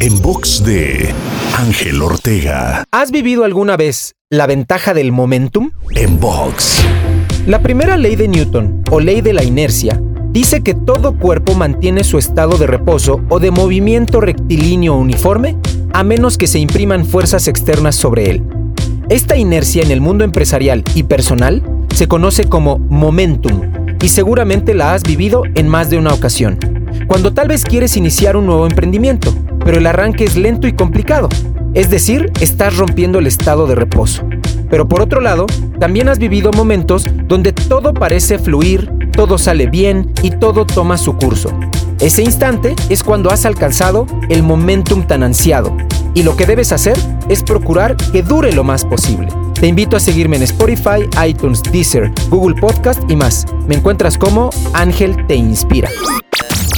En box de Ángel Ortega. ¿Has vivido alguna vez la ventaja del momentum? En box. La primera ley de Newton, o ley de la inercia, dice que todo cuerpo mantiene su estado de reposo o de movimiento rectilíneo uniforme a menos que se impriman fuerzas externas sobre él. Esta inercia en el mundo empresarial y personal se conoce como momentum y seguramente la has vivido en más de una ocasión. Cuando tal vez quieres iniciar un nuevo emprendimiento, pero el arranque es lento y complicado. Es decir, estás rompiendo el estado de reposo. Pero por otro lado, también has vivido momentos donde todo parece fluir, todo sale bien y todo toma su curso. Ese instante es cuando has alcanzado el momentum tan ansiado. Y lo que debes hacer es procurar que dure lo más posible. Te invito a seguirme en Spotify, iTunes, Deezer, Google Podcast y más. Me encuentras como Ángel Te Inspira.